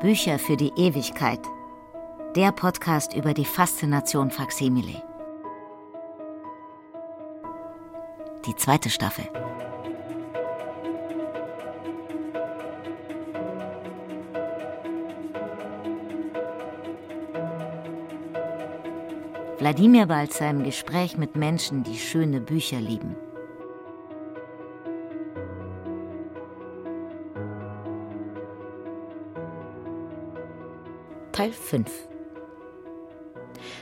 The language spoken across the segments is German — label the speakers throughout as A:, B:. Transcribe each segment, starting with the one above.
A: Bücher für die Ewigkeit. Der Podcast über die Faszination Faksimile. Die zweite Staffel. Wladimir Balzer im Gespräch mit Menschen, die schöne Bücher lieben. Teil 5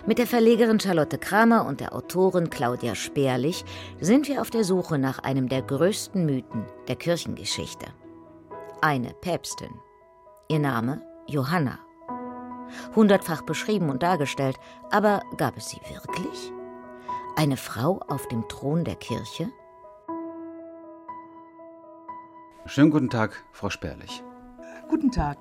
A: Mit der Verlegerin Charlotte Kramer und der Autorin Claudia Sperlich sind wir auf der Suche nach einem der größten Mythen der Kirchengeschichte. Eine Päpstin. Ihr Name Johanna. Hundertfach beschrieben und dargestellt, aber gab es sie wirklich? Eine Frau auf dem Thron der Kirche?
B: Schönen guten Tag, Frau Sperlich.
C: Guten Tag.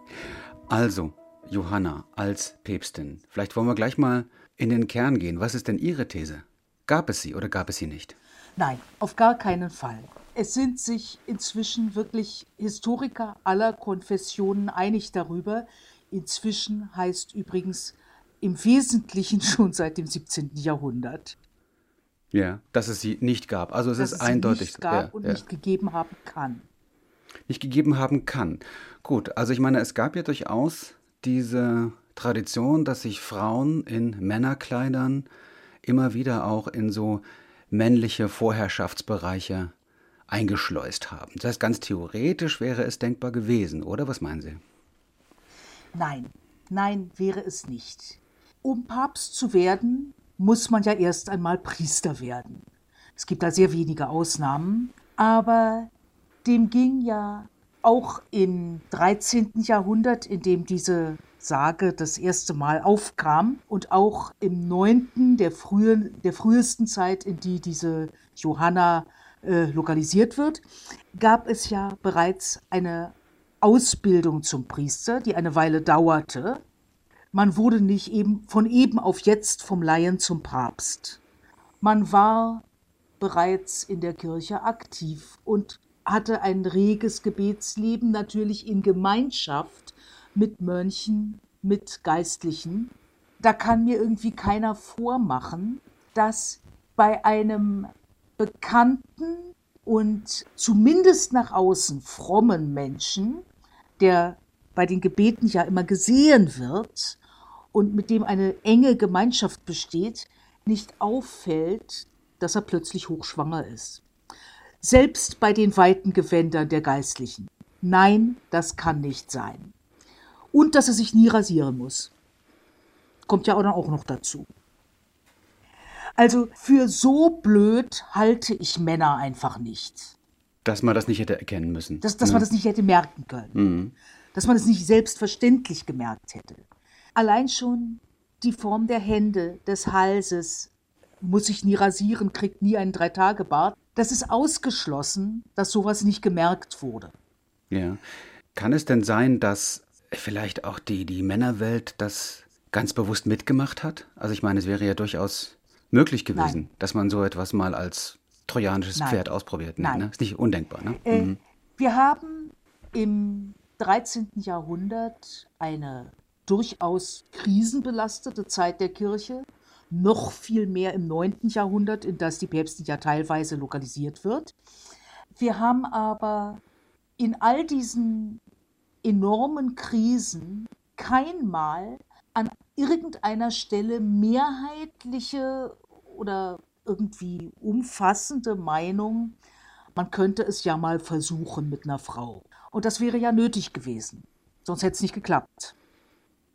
B: Also, Johanna als Päpstin. Vielleicht wollen wir gleich mal in den Kern gehen. Was ist denn Ihre These? Gab es sie oder gab es sie nicht?
C: Nein, auf gar keinen Fall. Es sind sich inzwischen wirklich Historiker aller Konfessionen einig darüber. Inzwischen heißt übrigens im Wesentlichen schon seit dem 17. Jahrhundert.
B: Ja, dass es sie nicht gab. Also es
C: dass
B: ist
C: es
B: eindeutig.
C: Sie nicht gab
B: ja,
C: und
B: ja.
C: nicht gegeben haben kann.
B: Nicht gegeben haben kann. Gut, also ich meine, es gab ja durchaus diese Tradition, dass sich Frauen in Männerkleidern immer wieder auch in so männliche Vorherrschaftsbereiche eingeschleust haben. Das heißt, ganz theoretisch wäre es denkbar gewesen, oder? Was meinen Sie?
C: Nein, nein, wäre es nicht. Um Papst zu werden, muss man ja erst einmal Priester werden. Es gibt da sehr wenige Ausnahmen, aber dem ging ja auch im 13. Jahrhundert, in dem diese Sage das erste Mal aufkam und auch im 9., der, frühen, der frühesten Zeit, in die diese Johanna äh, lokalisiert wird, gab es ja bereits eine Ausbildung zum Priester, die eine Weile dauerte. Man wurde nicht eben von eben auf jetzt vom Laien zum Papst. Man war bereits in der Kirche aktiv und hatte ein reges Gebetsleben, natürlich in Gemeinschaft mit Mönchen, mit Geistlichen. Da kann mir irgendwie keiner vormachen, dass bei einem bekannten und zumindest nach außen frommen Menschen, der bei den Gebeten ja immer gesehen wird und mit dem eine enge Gemeinschaft besteht, nicht auffällt, dass er plötzlich hochschwanger ist selbst bei den weiten Gewändern der Geistlichen. Nein, das kann nicht sein. Und dass er sich nie rasieren muss. Kommt ja auch noch dazu. Also für so blöd halte ich Männer einfach nicht.
B: Dass man das nicht hätte erkennen müssen.
C: Dass, dass
B: ne?
C: man das nicht hätte merken können.
B: Mhm.
C: Dass man es nicht selbstverständlich gemerkt hätte. Allein schon die Form der Hände, des Halses, muss sich nie rasieren, kriegt nie einen Drei-Tage-Bart. Das ist ausgeschlossen, dass sowas nicht gemerkt wurde.
B: Ja. Kann es denn sein, dass vielleicht auch die, die Männerwelt das ganz bewusst mitgemacht hat? Also ich meine, es wäre ja durchaus möglich gewesen,
C: Nein.
B: dass man so etwas mal als trojanisches
C: Nein.
B: Pferd ausprobiert.
C: Nein.
B: Ne? Ist nicht undenkbar, ne?
C: Äh,
B: Mhm.
C: Wir haben im 13. Jahrhundert eine durchaus krisenbelastete Zeit der Kirche, noch viel mehr im 9. Jahrhundert, in das die Päpstin ja teilweise lokalisiert wird. Wir haben aber in all diesen enormen Krisen kein Mal an irgendeiner Stelle mehrheitliche oder irgendwie umfassende Meinung, man könnte es ja mal versuchen mit einer Frau. Und das wäre ja nötig gewesen, sonst hätte es nicht geklappt.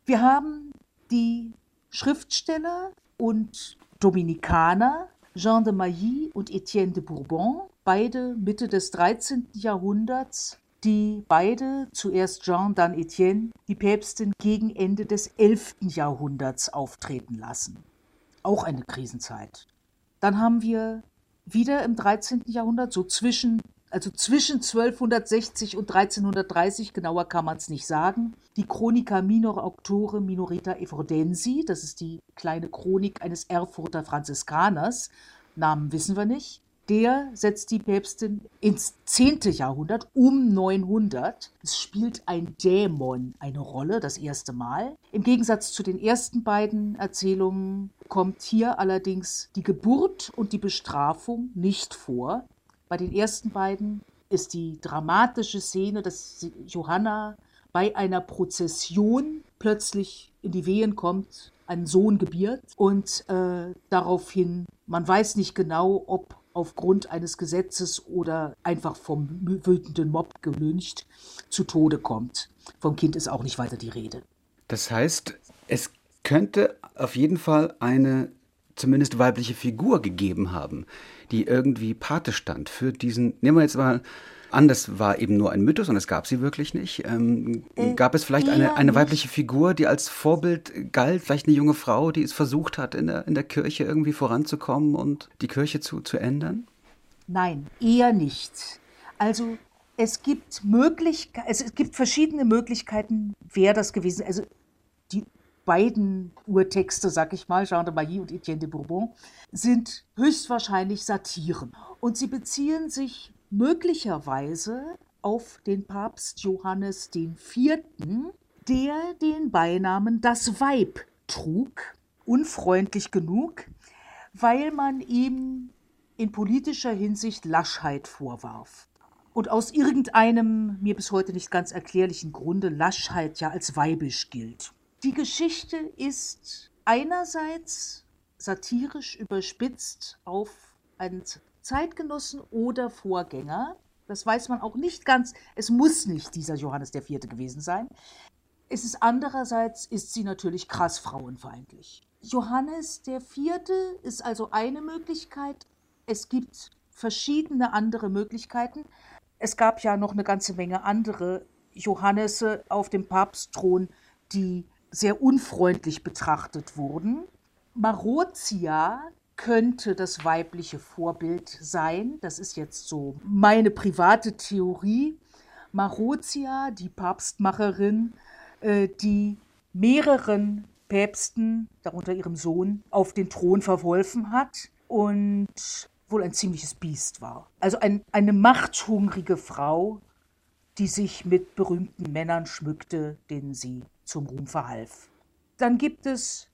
C: Wir haben die Schriftsteller und Dominikaner Jean de Mailly und Etienne de Bourbon, beide Mitte des 13. Jahrhunderts, die beide, zuerst Jean, dann Etienne, die Päpstin gegen Ende des 11. Jahrhunderts auftreten lassen. Auch eine Krisenzeit. Dann haben wir wieder im 13. Jahrhundert, so zwischen, also zwischen 1260 und 1330, genauer kann man es nicht sagen, die Chronica Minor Auctore Minorita Efrodensi, das ist die kleine Chronik eines Erfurter Franziskaners, Namen wissen wir nicht. der setzt die Päpstin ins 10. Jahrhundert um 900. Es spielt ein Dämon eine Rolle, das erste Mal. Im Gegensatz zu den ersten beiden Erzählungen kommt hier allerdings die Geburt und die Bestrafung nicht vor. Bei den ersten beiden ist die dramatische Szene, dass Johanna bei einer Prozession plötzlich in die Wehen kommt, einen Sohn gebiert und äh, daraufhin, man weiß nicht genau, ob aufgrund eines Gesetzes oder einfach vom wütenden Mob gelüncht zu Tode kommt. Vom Kind ist auch nicht weiter die Rede.
B: Das heißt, es könnte auf jeden Fall eine zumindest weibliche Figur gegeben haben, die irgendwie Pate stand für diesen, nehmen wir jetzt mal an, das war eben nur ein Mythos und es gab sie wirklich nicht. Ähm, äh, gab es vielleicht eine, eine weibliche Figur, die als Vorbild galt, vielleicht eine junge Frau, die es versucht hat, in der, in der Kirche irgendwie voranzukommen und die Kirche zu, zu ändern?
C: Nein, eher nicht. Also es gibt Möglichkeiten, es gibt verschiedene Möglichkeiten, wer das gewesen ist. Also die beiden Urtexte, sag ich mal, Jean de Mailly und Etienne de Bourbon, sind höchstwahrscheinlich Satiren. Und sie beziehen sich möglicherweise auf den Papst Johannes IV., der den Beinamen das Weib trug, unfreundlich genug, weil man ihm in politischer Hinsicht Laschheit vorwarf. Und aus irgendeinem mir bis heute nicht ganz erklärlichen Grunde Laschheit ja als weibisch gilt. Die Geschichte ist einerseits satirisch überspitzt auf einen Zeitgenossen oder Vorgänger. Das weiß man auch nicht ganz. Es muss nicht dieser Johannes IV. gewesen sein. Es ist andererseits ist sie natürlich krass frauenfeindlich. Johannes IV. ist also eine Möglichkeit. Es gibt verschiedene andere Möglichkeiten. Es gab ja noch eine ganze Menge andere Johannese auf dem Papstthron, die sehr unfreundlich betrachtet wurden. Marozia könnte das weibliche Vorbild sein. Das ist jetzt so meine private Theorie. Marozia, die Papstmacherin, äh, die mehreren Päpsten, darunter ihrem Sohn, auf den Thron verwolfen hat und wohl ein ziemliches Biest war. Also ein, eine machthungrige Frau, die sich mit berühmten Männern schmückte, denen sie zum Ruhm verhalf. Dann gibt es,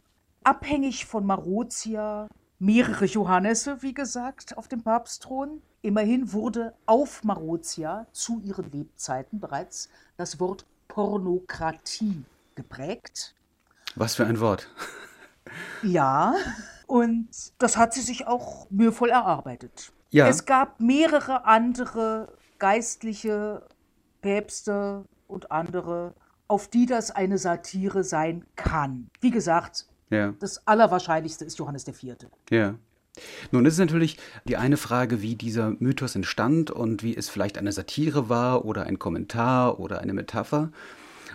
C: abhängig von Marozia, mehrere Johannese, wie gesagt, auf dem Papstthron. Immerhin wurde auf Marozia zu ihren Lebzeiten bereits das Wort Pornokratie geprägt.
B: Was für ein Wort.
C: Ja, und das hat sie sich auch mühevoll erarbeitet.
B: Ja.
C: Es gab mehrere andere geistliche Päpste und andere, auf die das eine Satire sein kann. Wie gesagt, ja. Das Allerwahrscheinlichste ist Johannes IV.
B: Ja. Nun ist es natürlich die eine Frage, wie dieser Mythos entstand und wie es vielleicht eine Satire war oder ein Kommentar oder eine Metapher.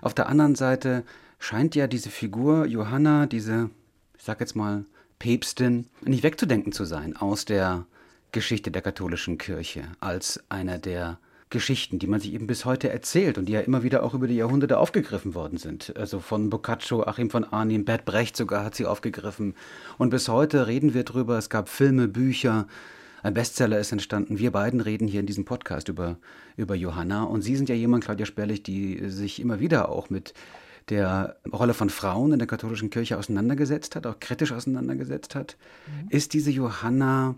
B: Auf der anderen Seite scheint ja diese Figur Johanna, diese, ich sag jetzt mal, Päpstin, nicht wegzudenken zu sein aus der Geschichte der katholischen Kirche als einer der Geschichten, die man sich eben bis heute erzählt und die ja immer wieder auch über die Jahrhunderte aufgegriffen worden sind. Also von Boccaccio, Achim von Arnim, Bert Brecht sogar hat sie aufgegriffen. Und bis heute reden wir drüber. Es gab Filme, Bücher. Ein Bestseller ist entstanden. Wir beiden reden hier in diesem Podcast über, über Johanna. Und Sie sind ja jemand, Claudia Sperlich, die sich immer wieder auch mit der Rolle von Frauen in der katholischen Kirche auseinandergesetzt hat, auch kritisch auseinandergesetzt hat. Mhm. Ist diese Johanna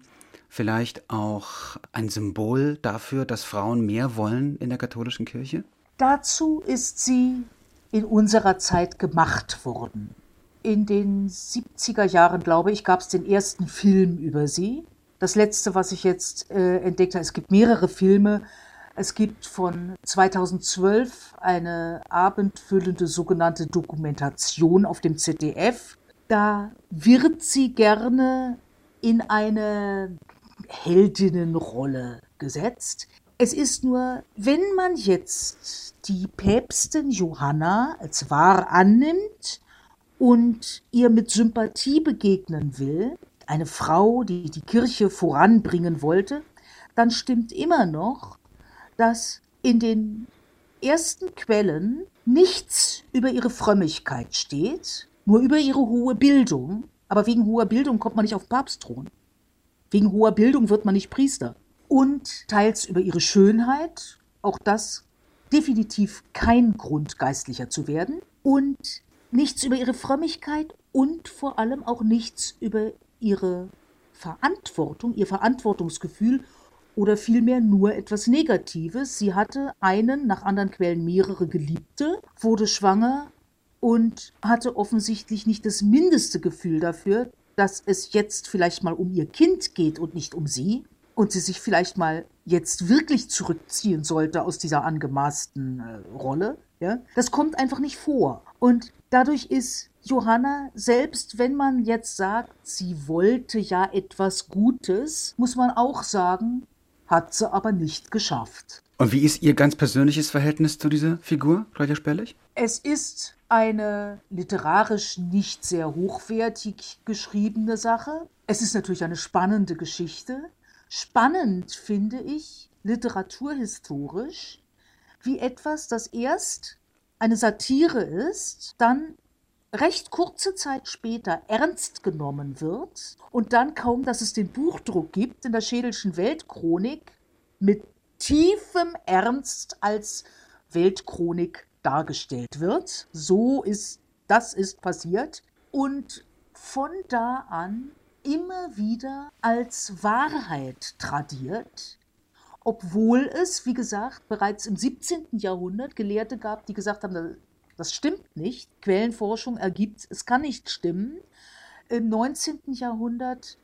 B: vielleicht auch ein Symbol dafür, dass Frauen mehr wollen in der katholischen Kirche?
C: Dazu ist sie in unserer Zeit gemacht worden. In den 70er Jahren, glaube ich, gab es den ersten Film über sie. Das letzte, was ich jetzt äh, entdeckt habe, es gibt mehrere Filme. Es gibt von 2012 eine abendfüllende sogenannte Dokumentation auf dem ZDF. Da wird sie gerne in eine Heldinnenrolle gesetzt. Es ist nur, wenn man jetzt die Päpstin Johanna als wahr annimmt und ihr mit Sympathie begegnen will, eine Frau, die die Kirche voranbringen wollte, dann stimmt immer noch, dass in den ersten Quellen nichts über ihre Frömmigkeit steht, nur über ihre hohe Bildung. Aber wegen hoher Bildung kommt man nicht auf Papstthron. Wegen hoher Bildung wird man nicht Priester. Und teils über ihre Schönheit, auch das definitiv kein Grund, geistlicher zu werden. Und nichts über ihre Frömmigkeit und vor allem auch nichts über ihre Verantwortung, ihr Verantwortungsgefühl oder vielmehr nur etwas Negatives. Sie hatte einen, nach anderen Quellen mehrere Geliebte, wurde schwanger und hatte offensichtlich nicht das mindeste Gefühl dafür, dass es jetzt vielleicht mal um ihr Kind geht und nicht um sie und sie sich vielleicht mal jetzt wirklich zurückziehen sollte aus dieser angemaßten äh, Rolle. Ja? Das kommt einfach nicht vor. Und dadurch ist Johanna, selbst wenn man jetzt sagt, sie wollte ja etwas Gutes, muss man auch sagen, hat sie aber nicht geschafft.
B: Und wie ist Ihr ganz persönliches Verhältnis zu dieser Figur, Claudia Sperlich?
C: Es ist eine literarisch nicht sehr hochwertig geschriebene Sache. Es ist natürlich eine spannende Geschichte. Spannend finde ich literaturhistorisch, wie etwas, das erst eine Satire ist, dann recht kurze Zeit später ernst genommen wird und dann kaum, dass es den Buchdruck gibt in der Schädelschen Weltchronik mit tiefem Ernst als Weltchronik dargestellt wird. So ist, das ist passiert. Und von da an immer wieder als Wahrheit tradiert, obwohl es, wie gesagt, bereits im 17. Jahrhundert Gelehrte gab, die gesagt haben, das stimmt nicht. Quellenforschung ergibt, es kann nicht stimmen. Im 19. Jahrhundert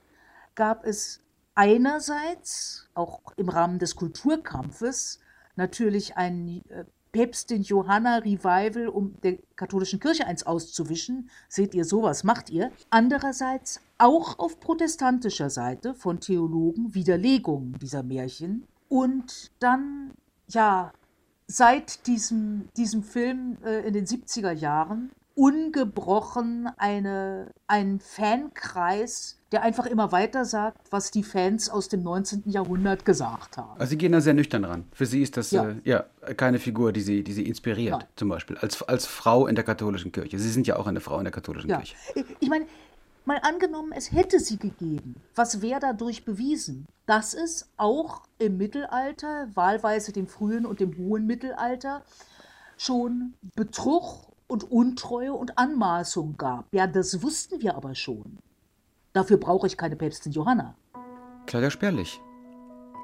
C: gab es einerseits, auch im Rahmen des Kulturkampfes, natürlich ein äh, Päpstin Johanna Revival, um der katholischen Kirche eins auszuwischen. Seht ihr, sowas macht ihr. Andererseits auch auf protestantischer Seite von Theologen Widerlegungen dieser Märchen. Und dann, ja, seit diesem, diesem Film äh, in den 70er Jahren ungebrochen eine, ein Fankreis, der einfach immer weiter sagt, was die Fans aus dem 19. Jahrhundert gesagt haben.
B: Also Sie gehen da sehr nüchtern ran. Für Sie ist das ja, äh, ja keine Figur, die Sie, die Sie inspiriert, ja. zum Beispiel, als, als Frau in der katholischen Kirche. Sie sind ja auch eine Frau in der katholischen ja. Kirche.
C: Ich meine, Mal angenommen, es hätte sie gegeben. Was wäre dadurch bewiesen? Dass es auch im Mittelalter, wahlweise dem frühen und dem hohen Mittelalter, schon Betrug und Untreue und Anmaßung gab. Ja, das wussten wir aber schon. Dafür brauche ich keine Päpstin Johanna.
B: Claudia Sperlich,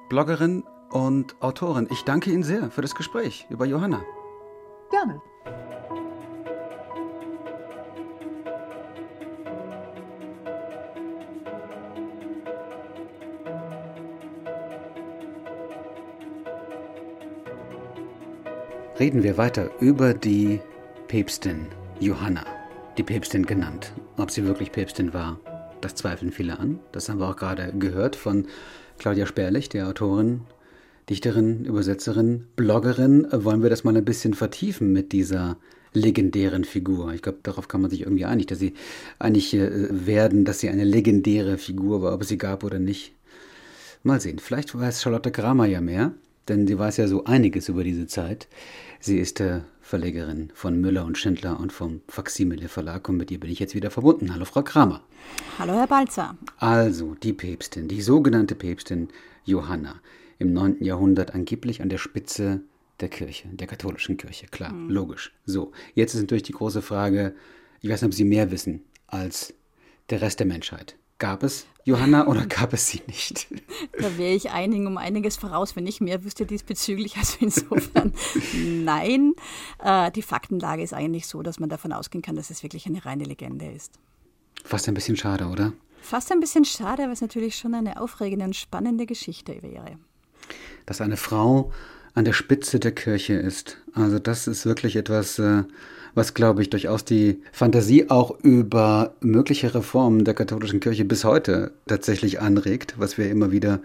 B: Bloggerin und Autorin. Ich danke Ihnen sehr für das Gespräch über Johanna.
C: Gerne.
B: Reden wir weiter über die Päpstin Johanna, die Päpstin genannt. Ob sie wirklich Päpstin war, das zweifeln viele an. Das haben wir auch gerade gehört von Claudia Sperlich, der Autorin, Dichterin, Übersetzerin, Bloggerin. Wollen wir das mal ein bisschen vertiefen mit dieser legendären Figur? Ich glaube, darauf kann man sich irgendwie einig, dass sie einig äh, werden, dass sie eine legendäre Figur war, ob es sie gab oder nicht. Mal sehen, vielleicht weiß Charlotte Kramer ja mehr denn sie weiß ja so einiges über diese Zeit. Sie ist äh, Verlegerin von Müller und Schindler und vom Faximile Verlag und mit ihr bin ich jetzt wieder verbunden. Hallo Frau Kramer.
D: Hallo Herr Balzer.
B: Also die Päpstin, die sogenannte Päpstin Johanna, im 9. Jahrhundert angeblich an der Spitze der Kirche, der katholischen Kirche, klar, mhm. logisch. So, jetzt ist natürlich die große Frage, ich weiß nicht, ob Sie mehr wissen als der Rest der Menschheit. Gab es Johanna oder gab es sie nicht?
D: Da wäre ich einigen um einiges voraus, wenn ich mehr wüsste diesbezüglich. Also insofern nein. Äh, die Faktenlage ist eigentlich so, dass man davon ausgehen kann, dass es wirklich eine reine Legende ist.
B: Fast ein bisschen schade, oder?
D: Fast ein bisschen schade, weil es natürlich schon eine aufregende und spannende Geschichte wäre.
B: Dass eine Frau an der Spitze der Kirche ist. Also das ist wirklich etwas, äh, was, glaube ich, durchaus die Fantasie auch über mögliche Reformen der katholischen Kirche bis heute tatsächlich anregt, was wir immer wieder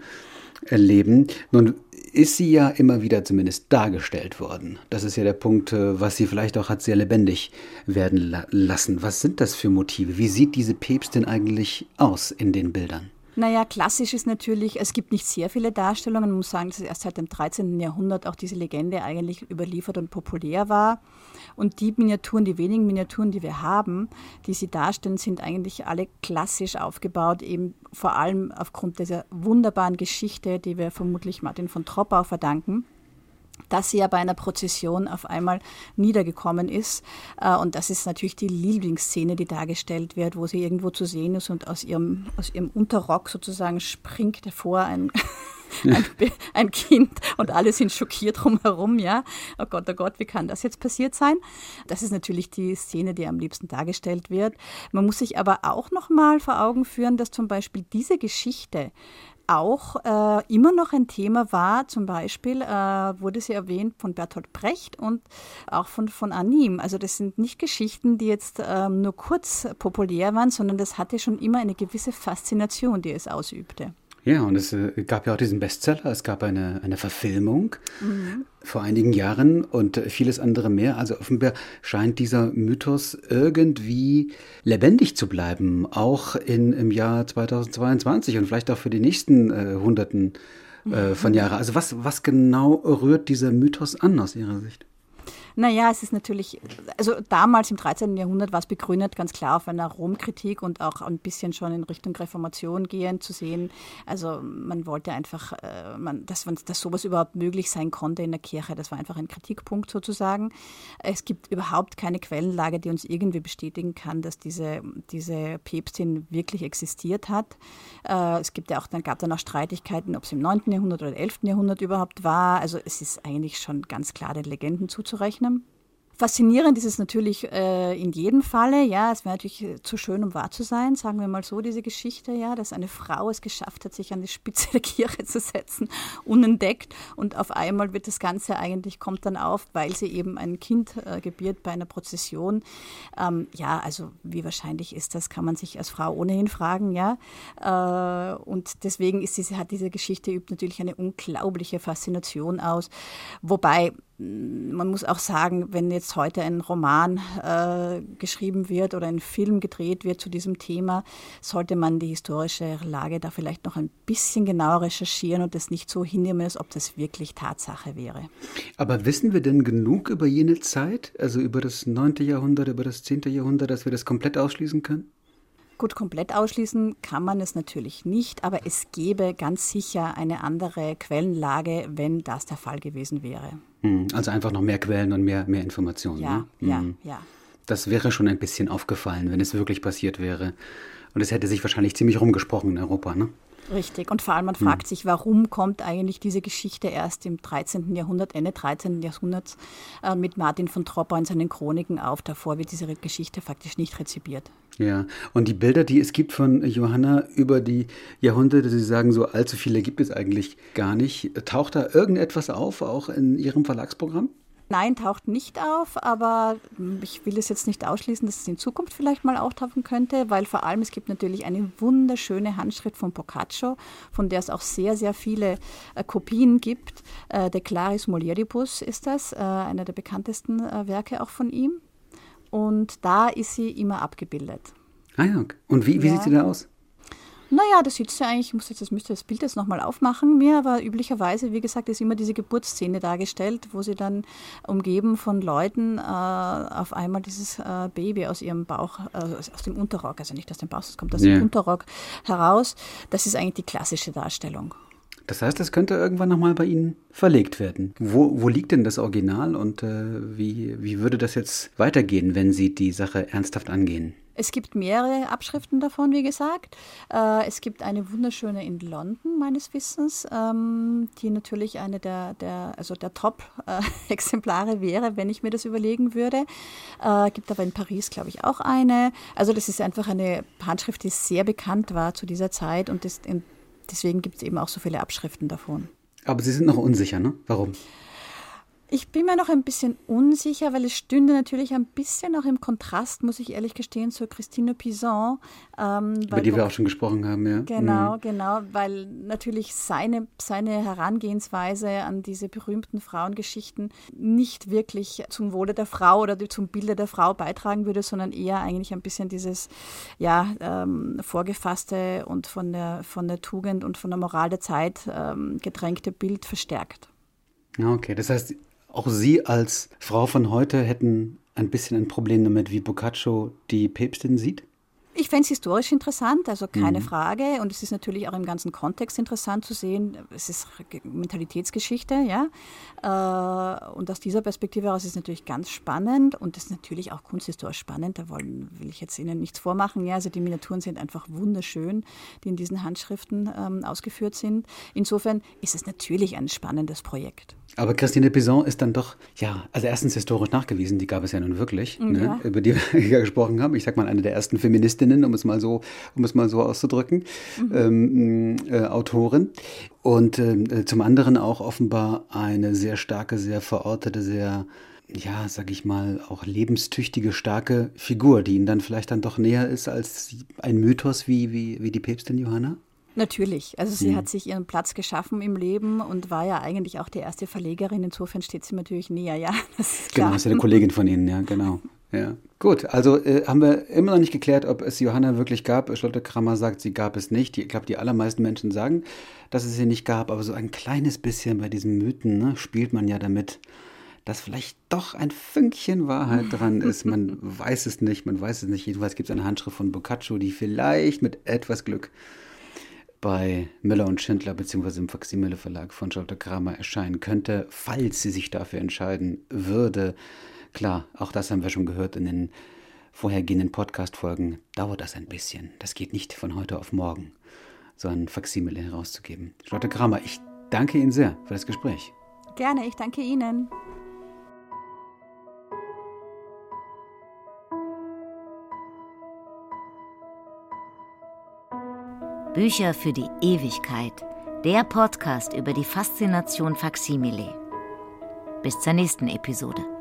B: erleben. Nun ist sie ja immer wieder zumindest dargestellt worden. Das ist ja der Punkt, äh, was sie vielleicht auch hat sehr lebendig werden lassen. Was sind das für Motive? Wie sieht diese Päpstin eigentlich aus in den Bildern?
D: Naja, klassisch ist natürlich, es gibt nicht sehr viele Darstellungen. Man muss sagen, dass erst seit dem 13. Jahrhundert auch diese Legende eigentlich überliefert und populär war. Und die Miniaturen, die wenigen Miniaturen, die wir haben, die sie darstellen, sind eigentlich alle klassisch aufgebaut, eben vor allem aufgrund dieser wunderbaren Geschichte, die wir vermutlich Martin von Troppau verdanken dass sie ja bei einer Prozession auf einmal niedergekommen ist. Äh, und das ist natürlich die Lieblingsszene, die dargestellt wird, wo sie irgendwo zu sehen ist und aus ihrem, aus ihrem Unterrock sozusagen springt hervor ein, ein, ein, Kind und alle sind schockiert drumherum, ja. Oh Gott, oh Gott, wie kann das jetzt passiert sein? Das ist natürlich die Szene, die am liebsten dargestellt wird. Man muss sich aber auch noch mal vor Augen führen, dass zum Beispiel diese Geschichte auch äh, immer noch ein Thema war. Zum Beispiel äh, wurde sie erwähnt von Bertolt Brecht und auch von, von Anim. Also das sind nicht Geschichten, die jetzt ähm, nur kurz populär waren, sondern das hatte schon immer eine gewisse Faszination, die es ausübte.
B: Ja, und es äh, gab ja auch diesen Bestseller, es gab eine, eine Verfilmung mhm. vor einigen Jahren und äh, vieles andere mehr. Also offenbar scheint dieser Mythos irgendwie lebendig zu bleiben, auch in, im Jahr 2022 und vielleicht auch für die nächsten äh, Hunderten äh, von mhm. Jahren. Also was, was genau rührt dieser Mythos an aus Ihrer Sicht?
D: Naja, es ist natürlich, also damals im 13. Jahrhundert war es begründet ganz klar auf einer Romkritik und auch ein bisschen schon in Richtung Reformation gehen zu sehen. Also man wollte einfach, äh, man, dass, dass sowas überhaupt möglich sein konnte in der Kirche, das war einfach ein Kritikpunkt sozusagen. Es gibt überhaupt keine Quellenlage, die uns irgendwie bestätigen kann, dass diese, diese Päpstin wirklich existiert hat. Äh, es gibt ja auch, dann gab dann auch Streitigkeiten, ob es im 9. Jahrhundert oder 11. Jahrhundert überhaupt war. Also es ist eigentlich schon ganz klar den Legenden zuzurechnen. Faszinierend ist es natürlich äh, in jedem Falle. Ja, es wäre natürlich äh, zu schön, um wahr zu sein, sagen wir mal so, diese Geschichte, ja, dass eine Frau es geschafft hat, sich an die Spitze der Kirche zu setzen, unentdeckt. Und auf einmal wird das Ganze eigentlich, kommt dann auf, weil sie eben ein Kind äh, gebiert bei einer Prozession. Ähm, ja, also wie wahrscheinlich ist das, kann man sich als Frau ohnehin fragen, ja. Äh, und deswegen ist diese, hat diese Geschichte übt natürlich eine unglaubliche Faszination aus. Wobei man muss auch sagen, wenn jetzt heute ein Roman äh, geschrieben wird oder ein Film gedreht wird zu diesem Thema, sollte man die historische Lage da vielleicht noch ein bisschen genauer recherchieren und das nicht so hinnehmen, als ob das wirklich Tatsache wäre.
B: Aber wissen wir denn genug über jene Zeit, also über das 9. Jahrhundert, über das 10. Jahrhundert, dass wir das komplett ausschließen können?
D: Gut, komplett ausschließen kann man es natürlich nicht, aber es gäbe ganz sicher eine andere Quellenlage, wenn das der Fall gewesen wäre.
B: Hm, also einfach noch mehr Quellen und mehr, mehr Informationen.
D: Ja,
B: ne?
D: ja, hm. ja.
B: Das wäre schon ein bisschen aufgefallen, wenn es wirklich passiert wäre. Und es hätte sich wahrscheinlich ziemlich rumgesprochen in Europa, ne?
D: Richtig. Und vor allem man hm. fragt sich, warum kommt eigentlich diese Geschichte erst im 13. Jahrhundert, Ende 13. Jahrhunderts äh, mit Martin von Tropper in seinen Chroniken auf. Davor wird diese Geschichte faktisch nicht rezipiert.
B: Ja, und die Bilder, die es gibt von Johanna über die Jahrhunderte, Sie sagen, so allzu viele gibt es eigentlich gar nicht. Taucht da irgendetwas auf, auch in Ihrem Verlagsprogramm?
D: Nein, taucht nicht auf, aber ich will es jetzt nicht ausschließen, dass es in Zukunft vielleicht mal auftauchen könnte, weil vor allem es gibt natürlich eine wunderschöne Handschrift von Boccaccio, von der es auch sehr, sehr viele äh, Kopien gibt. Äh, De Claris Mulieribus ist das, äh, einer der bekanntesten äh, Werke auch von ihm. Und da ist sie immer abgebildet.
B: Ah ja, und wie, wie ja. sieht sie da aus?
D: Naja, das sieht ja eigentlich, ich muss jetzt, das müsste das Bild jetzt nochmal aufmachen mir, aber üblicherweise, wie gesagt, ist immer diese Geburtsszene dargestellt, wo sie dann umgeben von Leuten äh, auf einmal dieses äh, Baby aus ihrem Bauch, äh, aus dem Unterrock, also nicht aus dem Bauch, es kommt aus yeah. dem Unterrock heraus. Das ist eigentlich die klassische Darstellung.
B: Das heißt, das könnte irgendwann nochmal bei Ihnen verlegt werden. Wo, wo liegt denn das Original und äh, wie, wie würde das jetzt weitergehen, wenn Sie die Sache ernsthaft angehen?
D: Es gibt mehrere Abschriften davon, wie gesagt. Äh, es gibt eine wunderschöne in London, meines Wissens, ähm, die natürlich eine der, der, also der Top-Exemplare wäre, wenn ich mir das überlegen würde. Äh, gibt aber in Paris, glaube ich, auch eine. Also das ist einfach eine Handschrift, die sehr bekannt war zu dieser Zeit und deswegen gibt es eben auch so viele Abschriften davon.
B: Aber Sie sind noch unsicher, ne? Warum?
D: Ich bin mir noch ein bisschen unsicher, weil es stünde natürlich ein bisschen auch im Kontrast, muss ich ehrlich gestehen, zur Christine Pizan.
B: Ähm, Über die wir auch schon gesprochen haben, ja.
D: Genau, mhm. genau, weil natürlich seine, seine Herangehensweise an diese berühmten Frauengeschichten nicht wirklich zum Wohle der Frau oder zum Bilde der Frau beitragen würde, sondern eher eigentlich ein bisschen dieses ja, ähm, vorgefasste und von der, von der Tugend und von der Moral der Zeit ähm, gedrängte Bild verstärkt.
B: Okay, das heißt, auch Sie als Frau von heute hätten ein bisschen ein Problem damit, wie Boccaccio die Päpstin sieht?
D: Ich fände es historisch interessant, also keine mhm. Frage. Und es ist natürlich auch im ganzen Kontext interessant zu sehen. Es ist Mentalitätsgeschichte, ja. Äh, und aus dieser Perspektive heraus ist es natürlich ganz spannend und es ist natürlich auch kunsthistorisch spannend. Da wollen, will ich jetzt Ihnen nichts vormachen. Ja, also die Miniaturen sind einfach wunderschön, die in diesen Handschriften ähm, ausgeführt sind. Insofern ist es natürlich ein spannendes Projekt.
B: Aber Christine Pison ist dann doch, ja, also erstens historisch nachgewiesen, die gab es ja nun wirklich, ja. Ne, über die wir gesprochen haben. Ich sag mal, eine der ersten Feministinnen, um es mal so, um es mal so auszudrücken, mhm. ähm, äh, Autorin. Und äh, zum anderen auch offenbar eine sehr starke, sehr verortete, sehr ja, sag ich mal, auch lebenstüchtige, starke Figur, die ihnen dann vielleicht dann doch näher ist als ein Mythos wie, wie, wie die Päpstin Johanna?
D: Natürlich. Also sie mhm. hat sich ihren Platz geschaffen im Leben und war ja eigentlich auch die erste Verlegerin. Insofern steht sie natürlich näher, ja.
B: Das ist klar. Genau, ist ja eine Kollegin von Ihnen, ja, genau. Ja. Gut, also äh, haben wir immer noch nicht geklärt, ob es Johanna wirklich gab. Charlotte Krammer sagt, sie gab es nicht. Ich glaube, die allermeisten Menschen sagen, dass es sie nicht gab. Aber so ein kleines bisschen bei diesen Mythen ne, spielt man ja damit, dass vielleicht doch ein Fünkchen Wahrheit dran ist. Man weiß es nicht, man weiß es nicht. Jedenfalls gibt es eine Handschrift von Boccaccio, die vielleicht mit etwas Glück bei Müller und Schindler bzw. im Faximile Verlag von Charlotte Kramer erscheinen könnte, falls sie sich dafür entscheiden würde. Klar, auch das haben wir schon gehört in den vorhergehenden Podcast-Folgen. Dauert das ein bisschen. Das geht nicht von heute auf morgen, so ein Faximile herauszugeben. Charlotte Kramer, ich danke Ihnen sehr für das Gespräch.
D: Gerne, ich danke Ihnen.
A: Bücher für die Ewigkeit. Der Podcast über die Faszination Faksimile. Bis zur nächsten Episode.